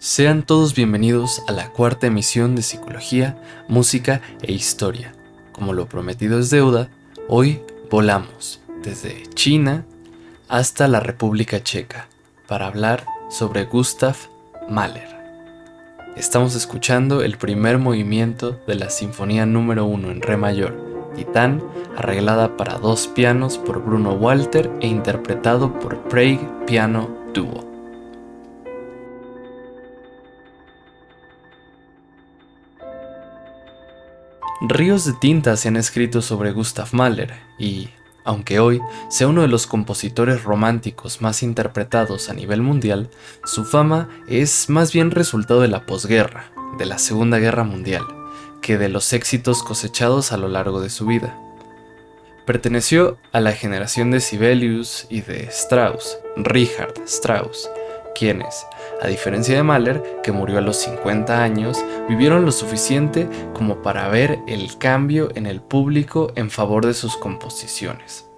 Sean todos bienvenidos a la cuarta emisión de Psicología, Música e Historia. Como lo prometido es deuda, hoy volamos desde China hasta la República Checa para hablar sobre Gustav Mahler. Estamos escuchando el primer movimiento de la Sinfonía número 1 en Re mayor, Titán, arreglada para dos pianos por Bruno Walter e interpretado por Prague Piano Duo. Ríos de tinta se han escrito sobre Gustav Mahler y, aunque hoy sea uno de los compositores románticos más interpretados a nivel mundial, su fama es más bien resultado de la posguerra, de la Segunda Guerra Mundial, que de los éxitos cosechados a lo largo de su vida. Perteneció a la generación de Sibelius y de Strauss, Richard Strauss, quienes, a diferencia de Mahler, que murió a los 50 años, vivieron lo suficiente como para ver el cambio en el público en favor de sus composiciones.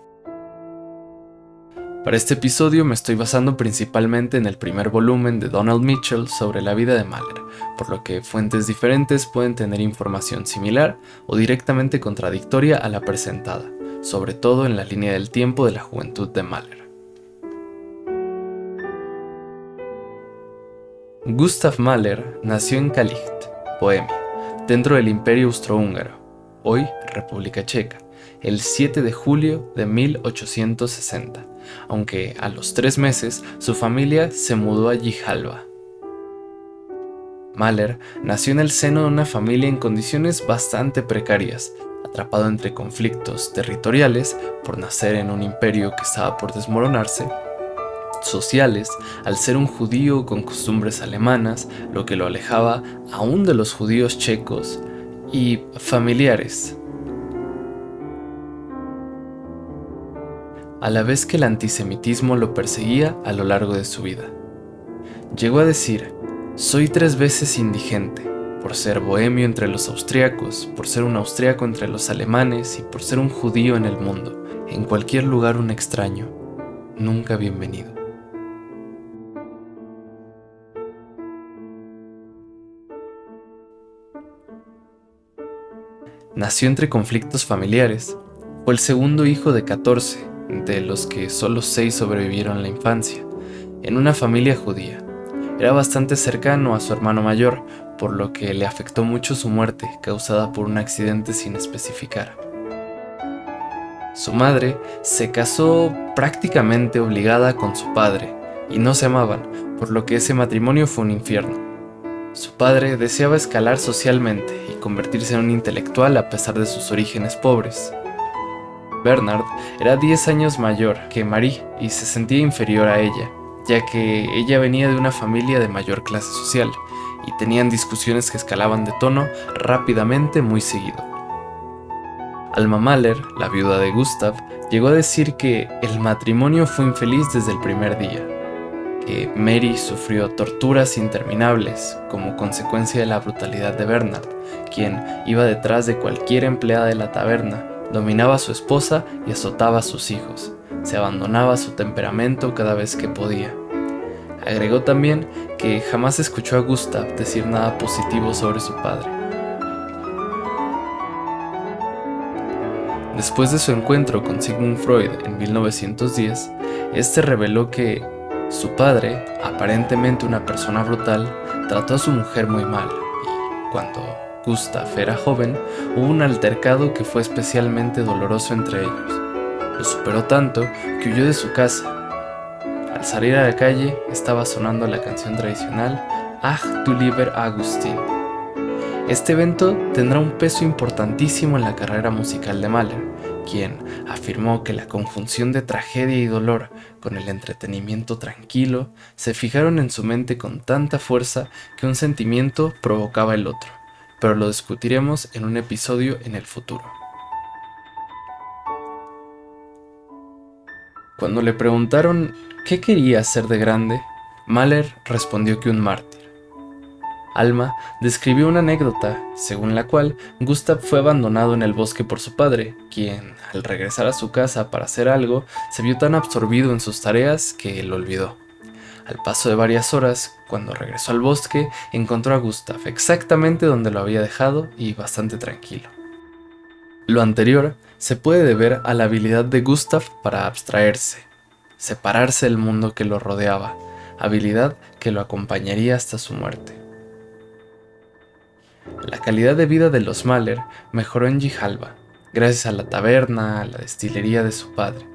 Para este episodio me estoy basando principalmente en el primer volumen de Donald Mitchell sobre la vida de Mahler, por lo que fuentes diferentes pueden tener información similar o directamente contradictoria a la presentada, sobre todo en la línea del tiempo de la juventud de Mahler. Gustav Mahler nació en Kalicht, Bohemia, dentro del Imperio Austrohúngaro, hoy República Checa, el 7 de julio de 1860, aunque a los tres meses su familia se mudó a Jihalva. Mahler nació en el seno de una familia en condiciones bastante precarias, atrapado entre conflictos territoriales por nacer en un imperio que estaba por desmoronarse sociales al ser un judío con costumbres alemanas, lo que lo alejaba aún de los judíos checos y familiares. A la vez que el antisemitismo lo perseguía a lo largo de su vida. Llegó a decir, soy tres veces indigente, por ser bohemio entre los austriacos, por ser un austriaco entre los alemanes y por ser un judío en el mundo, en cualquier lugar un extraño, nunca bienvenido. Nació entre conflictos familiares. Fue el segundo hijo de 14, de los que solo 6 sobrevivieron la infancia, en una familia judía. Era bastante cercano a su hermano mayor, por lo que le afectó mucho su muerte, causada por un accidente sin especificar. Su madre se casó prácticamente obligada con su padre, y no se amaban, por lo que ese matrimonio fue un infierno. Su padre deseaba escalar socialmente y convertirse en un intelectual a pesar de sus orígenes pobres. Bernard era 10 años mayor que Marie y se sentía inferior a ella, ya que ella venía de una familia de mayor clase social y tenían discusiones que escalaban de tono rápidamente muy seguido. Alma Mahler, la viuda de Gustav, llegó a decir que el matrimonio fue infeliz desde el primer día, Mary sufrió torturas interminables como consecuencia de la brutalidad de Bernard, quien iba detrás de cualquier empleada de la taberna, dominaba a su esposa y azotaba a sus hijos. Se abandonaba su temperamento cada vez que podía. Agregó también que jamás escuchó a Gustav decir nada positivo sobre su padre. Después de su encuentro con Sigmund Freud en 1910, este reveló que su padre, aparentemente una persona brutal, trató a su mujer muy mal y cuando Gustav era joven hubo un altercado que fue especialmente doloroso entre ellos. Lo superó tanto que huyó de su casa. Al salir a la calle estaba sonando la canción tradicional Ach du lieber Agustin. Este evento tendrá un peso importantísimo en la carrera musical de Mahler, quien afirmó que la conjunción de tragedia y dolor con el entretenimiento tranquilo se fijaron en su mente con tanta fuerza que un sentimiento provocaba el otro, pero lo discutiremos en un episodio en el futuro. Cuando le preguntaron qué quería ser de grande, Mahler respondió que un mártir. Alma describió una anécdota según la cual Gustav fue abandonado en el bosque por su padre, quien, al regresar a su casa para hacer algo, se vio tan absorbido en sus tareas que lo olvidó. Al paso de varias horas, cuando regresó al bosque, encontró a Gustav exactamente donde lo había dejado y bastante tranquilo. Lo anterior se puede deber a la habilidad de Gustav para abstraerse, separarse del mundo que lo rodeaba, habilidad que lo acompañaría hasta su muerte. La calidad de vida de los Mahler mejoró en Jihalba, gracias a la taberna, a la destilería de su padre.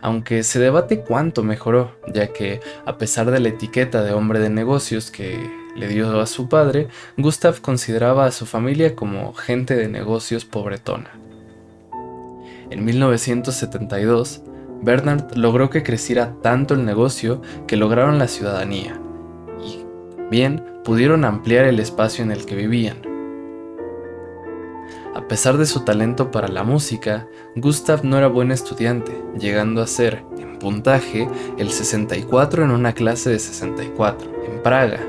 Aunque se debate cuánto mejoró, ya que, a pesar de la etiqueta de hombre de negocios que le dio a su padre, Gustav consideraba a su familia como gente de negocios pobretona. En 1972, Bernard logró que creciera tanto el negocio que lograron la ciudadanía también pudieron ampliar el espacio en el que vivían. A pesar de su talento para la música, Gustav no era buen estudiante, llegando a ser, en puntaje, el 64 en una clase de 64, en Praga,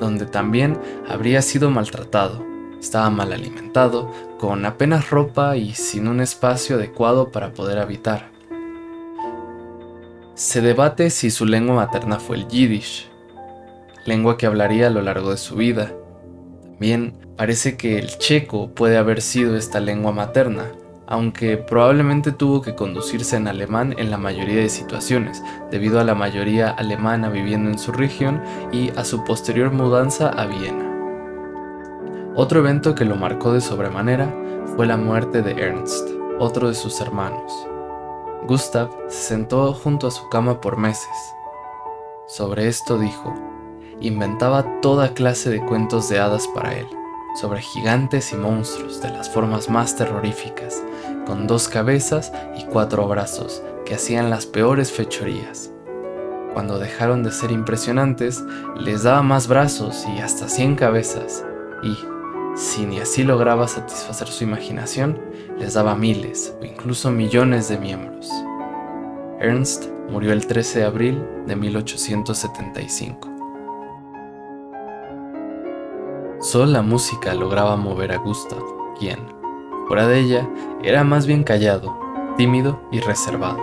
donde también habría sido maltratado. Estaba mal alimentado, con apenas ropa y sin un espacio adecuado para poder habitar. Se debate si su lengua materna fue el yiddish, lengua que hablaría a lo largo de su vida. También parece que el checo puede haber sido esta lengua materna, aunque probablemente tuvo que conducirse en alemán en la mayoría de situaciones, debido a la mayoría alemana viviendo en su región y a su posterior mudanza a Viena. Otro evento que lo marcó de sobremanera fue la muerte de Ernst, otro de sus hermanos. Gustav se sentó junto a su cama por meses. Sobre esto dijo, inventaba toda clase de cuentos de hadas para él, sobre gigantes y monstruos de las formas más terroríficas, con dos cabezas y cuatro brazos que hacían las peores fechorías. Cuando dejaron de ser impresionantes, les daba más brazos y hasta cien cabezas, y, si ni así lograba satisfacer su imaginación, les daba miles o incluso millones de miembros. Ernst murió el 13 de abril de 1875. Solo la música lograba mover a Gustav, quien, fuera de ella, era más bien callado, tímido y reservado.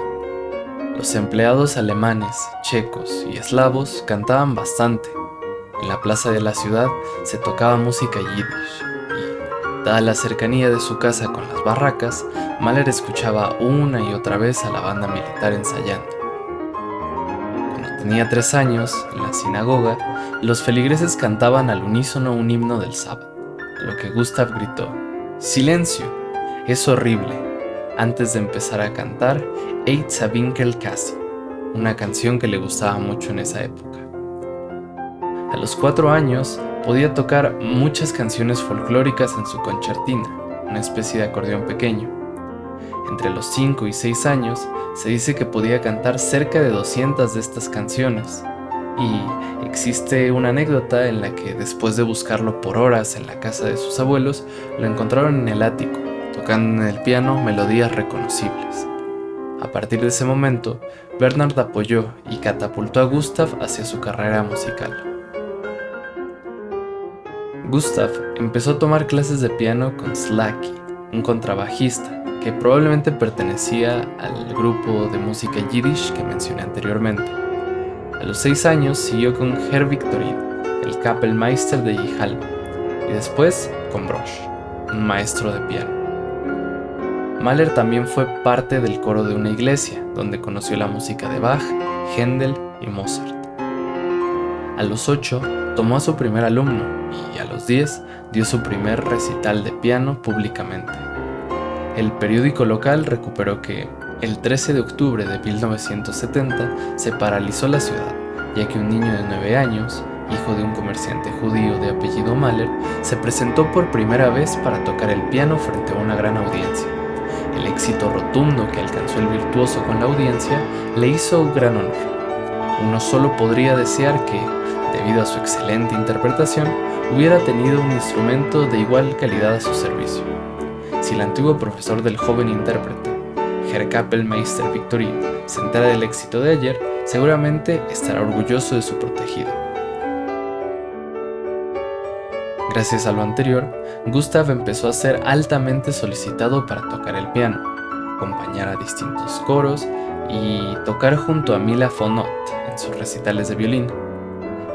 Los empleados alemanes, checos y eslavos cantaban bastante. En la plaza de la ciudad se tocaba música yiddish Dada la cercanía de su casa con las barracas, Mahler escuchaba una y otra vez a la banda militar ensayando. Tenía tres años, en la sinagoga, los feligreses cantaban al unísono un himno del sábado, a lo que Gustav gritó, ¡Silencio! Es horrible. Antes de empezar a cantar, Eitza Winkel Kasi, una canción que le gustaba mucho en esa época. A los cuatro años, podía tocar muchas canciones folclóricas en su concertina, una especie de acordeón pequeño. Entre los 5 y 6 años se dice que podía cantar cerca de 200 de estas canciones, y existe una anécdota en la que después de buscarlo por horas en la casa de sus abuelos, lo encontraron en el ático, tocando en el piano melodías reconocibles. A partir de ese momento, Bernard apoyó y catapultó a Gustav hacia su carrera musical. Gustav empezó a tomar clases de piano con Slacky, un contrabajista que probablemente pertenecía al grupo de música yiddish que mencioné anteriormente. A los seis años siguió con Herr Victorin, el Kapellmeister de Jihalba, y después con Brosch, un maestro de piano. Mahler también fue parte del coro de una iglesia, donde conoció la música de Bach, Händel y Mozart. A los ocho tomó a su primer alumno y a los 10 dio su primer recital de piano públicamente. El periódico local recuperó que el 13 de octubre de 1970 se paralizó la ciudad, ya que un niño de 9 años, hijo de un comerciante judío de apellido Mahler, se presentó por primera vez para tocar el piano frente a una gran audiencia. El éxito rotundo que alcanzó el virtuoso con la audiencia le hizo gran honor. Uno solo podría desear que, debido a su excelente interpretación, hubiera tenido un instrumento de igual calidad a su servicio. Si el antiguo profesor del joven intérprete, Herr Kapellmeister Victorin, se entera del éxito de ayer, seguramente estará orgulloso de su protegido. Gracias a lo anterior, Gustav empezó a ser altamente solicitado para tocar el piano, acompañar a distintos coros y tocar junto a Mila von Ott sus recitales de violín.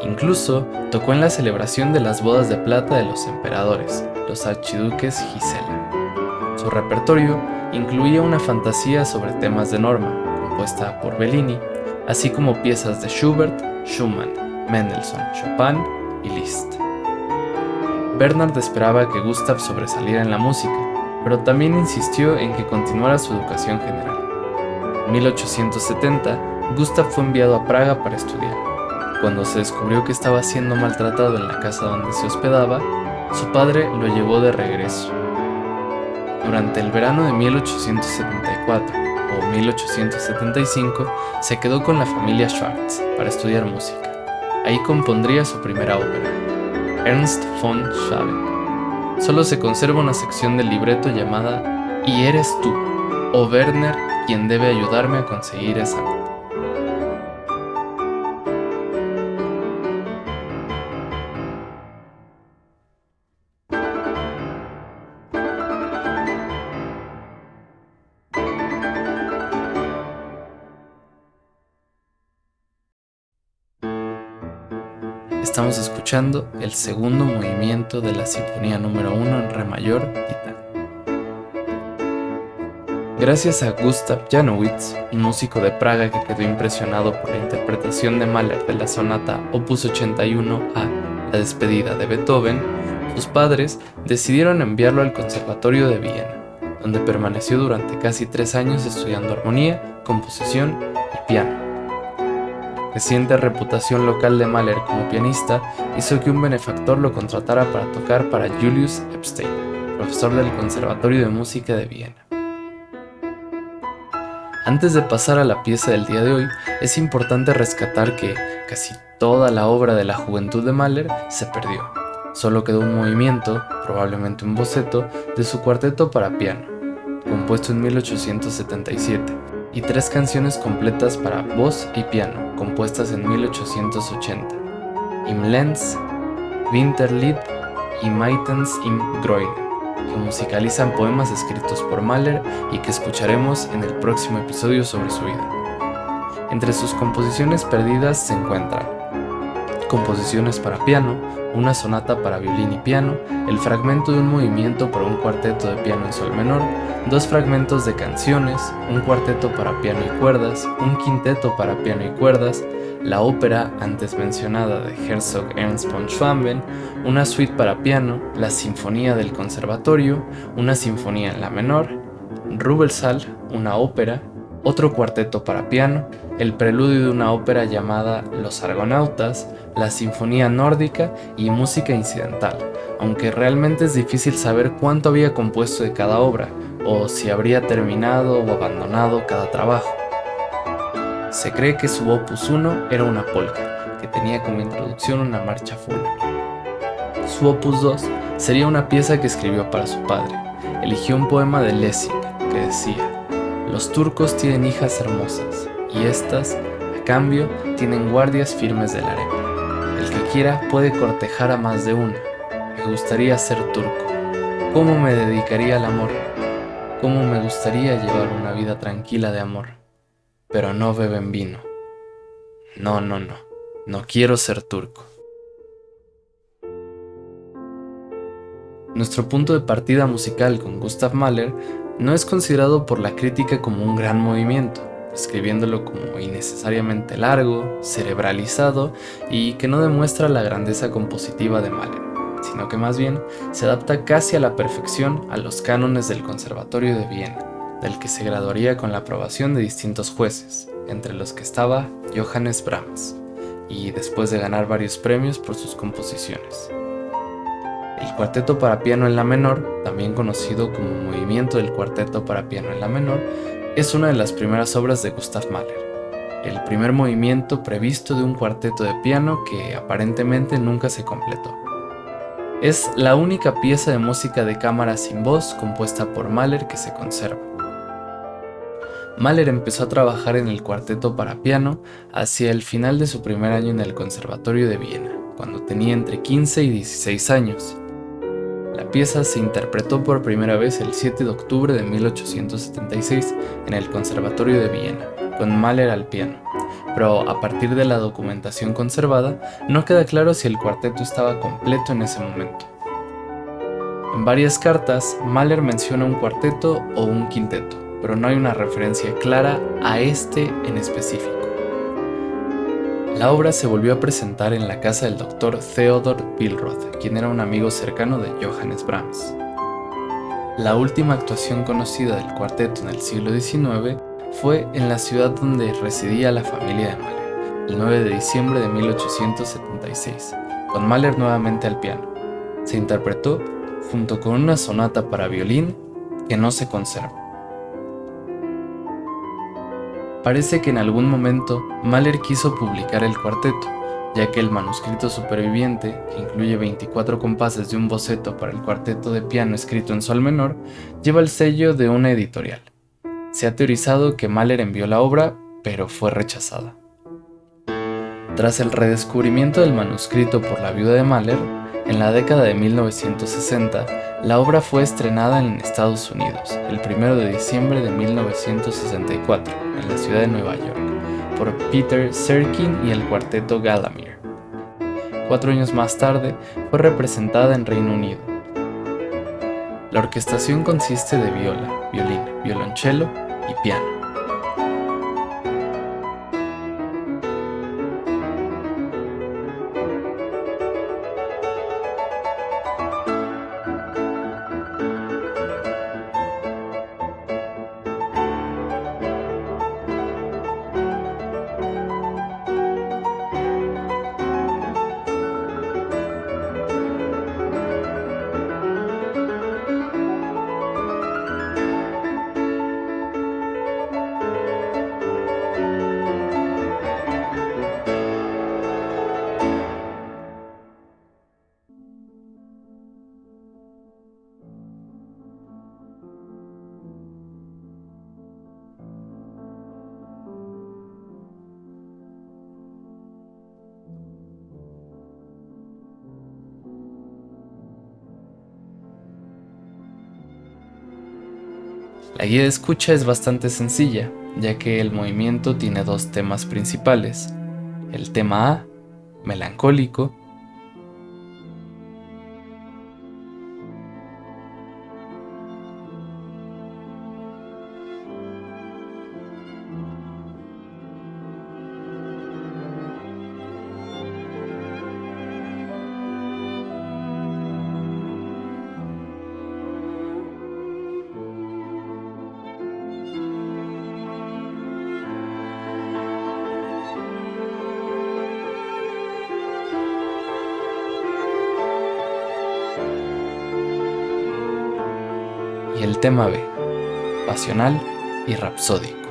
Incluso tocó en la celebración de las bodas de plata de los emperadores, los archiduques Gisela. Su repertorio incluía una fantasía sobre temas de norma, compuesta por Bellini, así como piezas de Schubert, Schumann, Mendelssohn, Chopin y Liszt. Bernard esperaba que Gustav sobresaliera en la música, pero también insistió en que continuara su educación general. En 1870, Gustav fue enviado a Praga para estudiar. Cuando se descubrió que estaba siendo maltratado en la casa donde se hospedaba, su padre lo llevó de regreso. Durante el verano de 1874 o 1875, se quedó con la familia Schwartz para estudiar música. Ahí compondría su primera ópera, Ernst von Schaben. Solo se conserva una sección del libreto llamada Y eres tú, o Werner, quien debe ayudarme a conseguir esa el segundo movimiento de la Sinfonía número 1 en Re mayor, Titán. Gracias a Gustav Janowitz, un músico de Praga que quedó impresionado por la interpretación de Mahler de la sonata Opus 81 a La despedida de Beethoven, sus padres decidieron enviarlo al Conservatorio de Viena, donde permaneció durante casi tres años estudiando armonía, composición y piano reciente reputación local de Mahler como pianista hizo que un benefactor lo contratara para tocar para Julius Epstein, profesor del Conservatorio de Música de Viena. Antes de pasar a la pieza del día de hoy, es importante rescatar que casi toda la obra de la juventud de Mahler se perdió. Solo quedó un movimiento, probablemente un boceto, de su cuarteto para piano, compuesto en 1877 y tres canciones completas para voz y piano, compuestas en 1880, Im Lenz, Winterlied y Maitens im Groin, que musicalizan poemas escritos por Mahler y que escucharemos en el próximo episodio sobre su vida. Entre sus composiciones perdidas se encuentran composiciones para piano, una sonata para violín y piano, el fragmento de un movimiento para un cuarteto de piano en sol menor, dos fragmentos de canciones, un cuarteto para piano y cuerdas, un quinteto para piano y cuerdas, la ópera antes mencionada de Herzog Ernst von Schwamben, una suite para piano, la sinfonía del conservatorio, una sinfonía en la menor, Rubelsal, una ópera, otro cuarteto para piano, el preludio de una ópera llamada Los Argonautas, la Sinfonía Nórdica y música incidental, aunque realmente es difícil saber cuánto había compuesto de cada obra, o si habría terminado o abandonado cada trabajo. Se cree que su opus 1 era una polka, que tenía como introducción una marcha fúnebre. Su opus 2 sería una pieza que escribió para su padre. Eligió un poema de Lessing que decía, Los turcos tienen hijas hermosas, y estas, a cambio, tienen guardias firmes de la arena. El que quiera puede cortejar a más de una. Me gustaría ser turco. ¿Cómo me dedicaría al amor? ¿Cómo me gustaría llevar una vida tranquila de amor? Pero no beben vino. No, no, no. No quiero ser turco. Nuestro punto de partida musical con Gustav Mahler no es considerado por la crítica como un gran movimiento, escribiéndolo como innecesariamente largo, cerebralizado y que no demuestra la grandeza compositiva de Mahler, sino que más bien se adapta casi a la perfección a los cánones del Conservatorio de Viena, del que se graduaría con la aprobación de distintos jueces, entre los que estaba Johannes Brahms, y después de ganar varios premios por sus composiciones. El cuarteto para piano en la menor, también conocido como movimiento del cuarteto para piano en la menor, es una de las primeras obras de Gustav Mahler, el primer movimiento previsto de un cuarteto de piano que aparentemente nunca se completó. Es la única pieza de música de cámara sin voz compuesta por Mahler que se conserva. Mahler empezó a trabajar en el cuarteto para piano hacia el final de su primer año en el Conservatorio de Viena, cuando tenía entre 15 y 16 años. La pieza se interpretó por primera vez el 7 de octubre de 1876 en el Conservatorio de Viena, con Mahler al piano, pero a partir de la documentación conservada no queda claro si el cuarteto estaba completo en ese momento. En varias cartas, Mahler menciona un cuarteto o un quinteto, pero no hay una referencia clara a este en específico. La obra se volvió a presentar en la casa del doctor Theodor Billroth, quien era un amigo cercano de Johannes Brahms. La última actuación conocida del cuarteto en el siglo XIX fue en la ciudad donde residía la familia de Mahler, el 9 de diciembre de 1876, con Mahler nuevamente al piano. Se interpretó junto con una sonata para violín que no se conserva. Parece que en algún momento Mahler quiso publicar el cuarteto, ya que el manuscrito superviviente, que incluye 24 compases de un boceto para el cuarteto de piano escrito en sol menor, lleva el sello de una editorial. Se ha teorizado que Mahler envió la obra, pero fue rechazada. Tras el redescubrimiento del manuscrito por la viuda de Mahler, en la década de 1960, la obra fue estrenada en Estados Unidos el 1 de diciembre de 1964 en la ciudad de Nueva York por Peter Serkin y el cuarteto Galamir. Cuatro años más tarde fue representada en Reino Unido. La orquestación consiste de viola, violín, violonchelo y piano. La guía de escucha es bastante sencilla, ya que el movimiento tiene dos temas principales. El tema A, melancólico, tema B, pasional y rapsódico.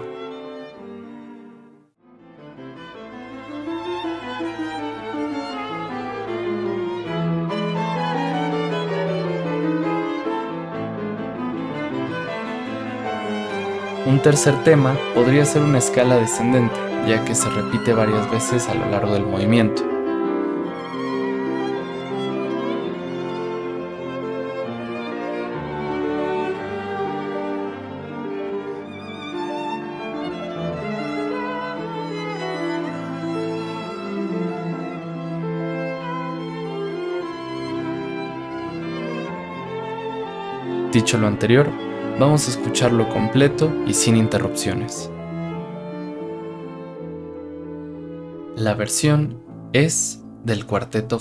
Un tercer tema podría ser una escala descendente, ya que se repite varias veces a lo largo del movimiento. Dicho lo anterior, vamos a escucharlo completo y sin interrupciones. La versión es del cuarteto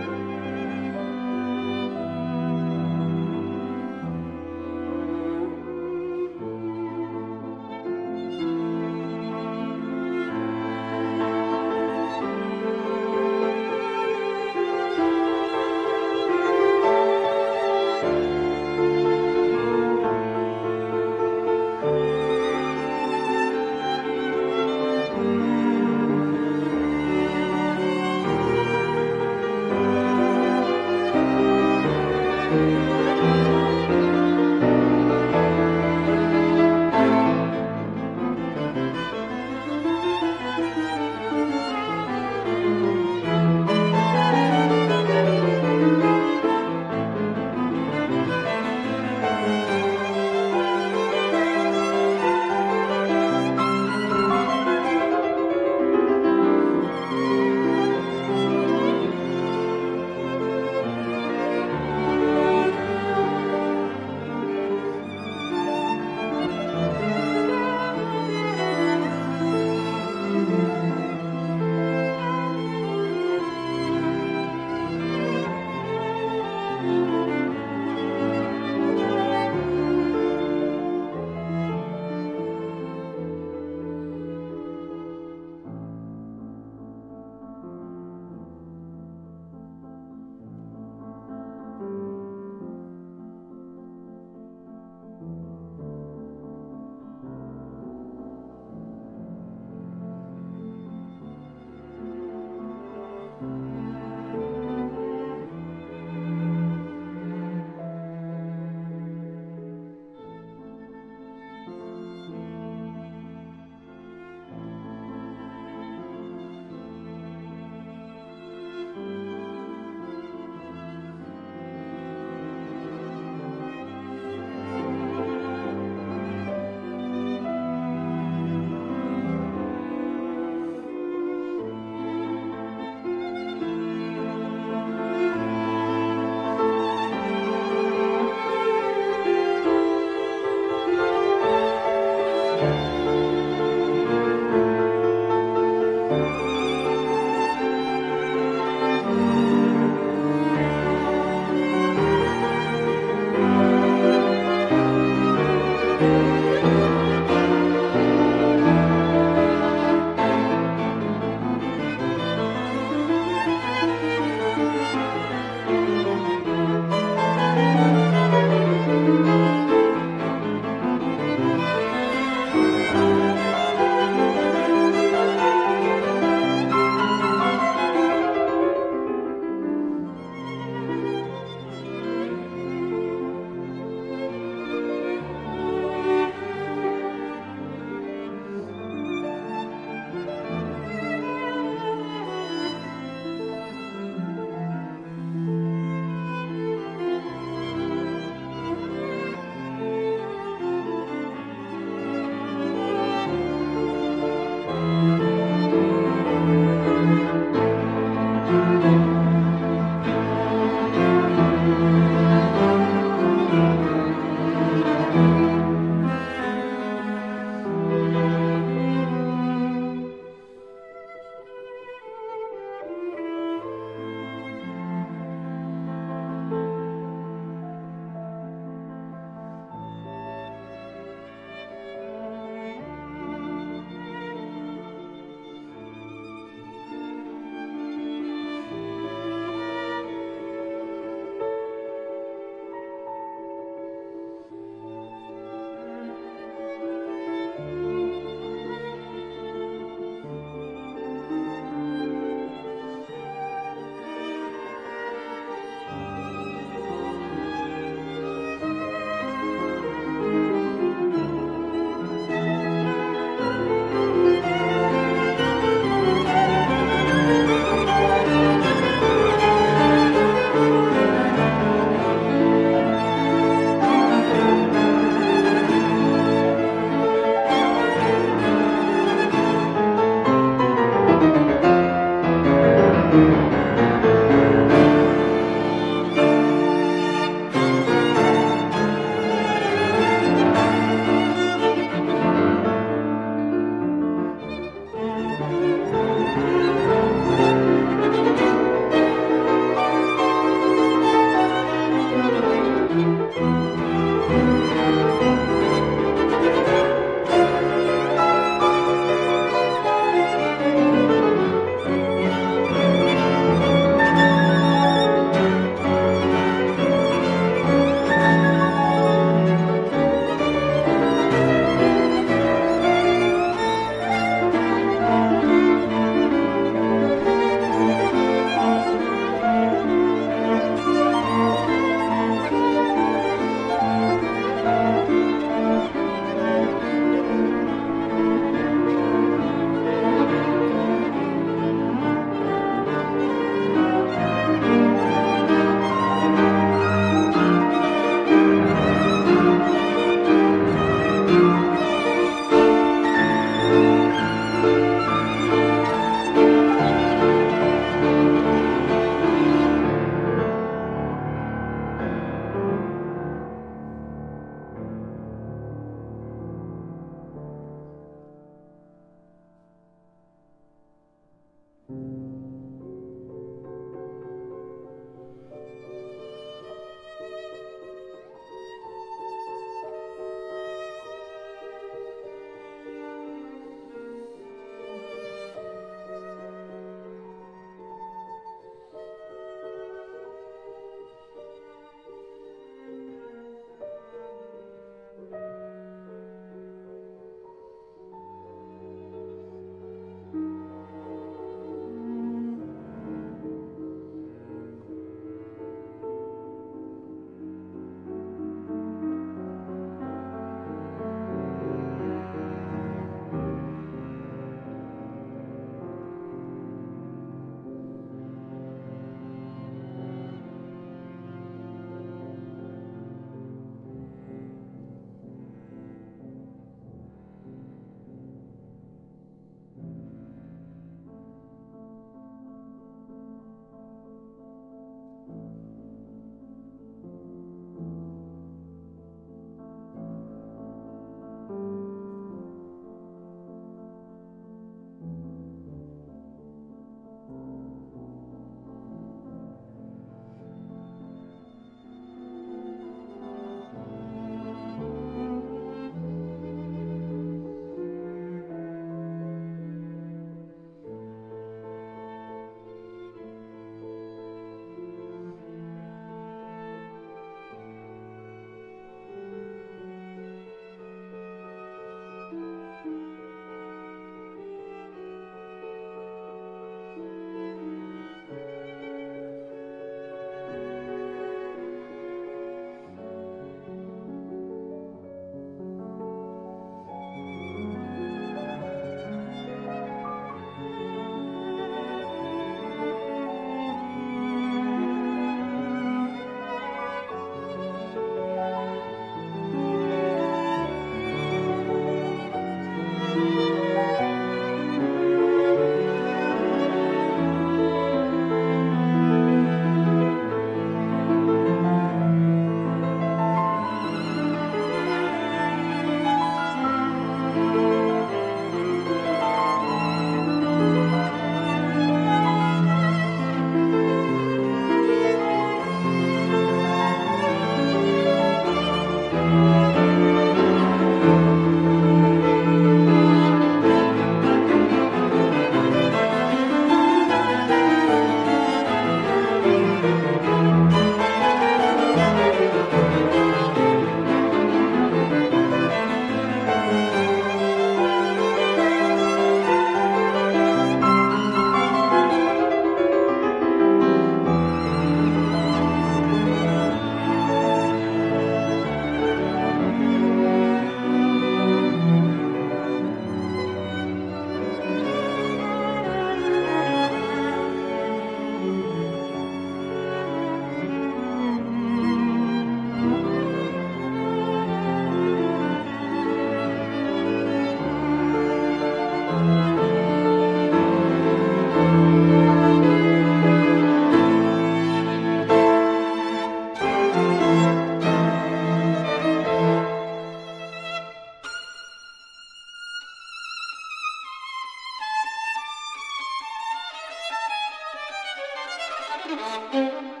Música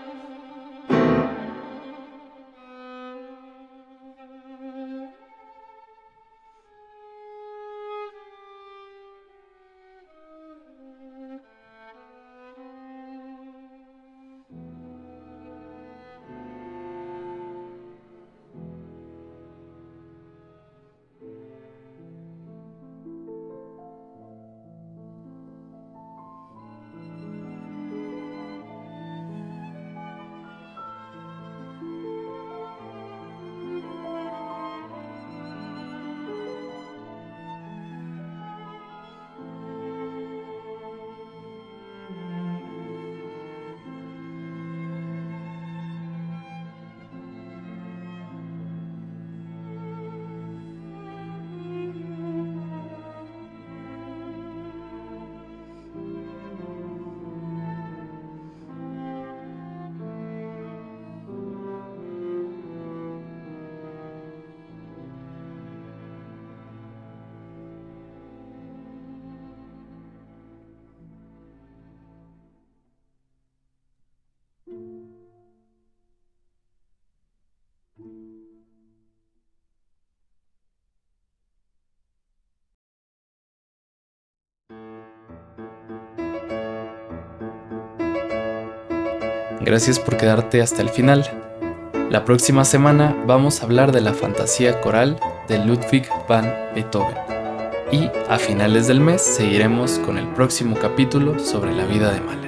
Gracias por quedarte hasta el final. La próxima semana vamos a hablar de la fantasía coral de Ludwig van Beethoven. Y a finales del mes seguiremos con el próximo capítulo sobre la vida de Mahler.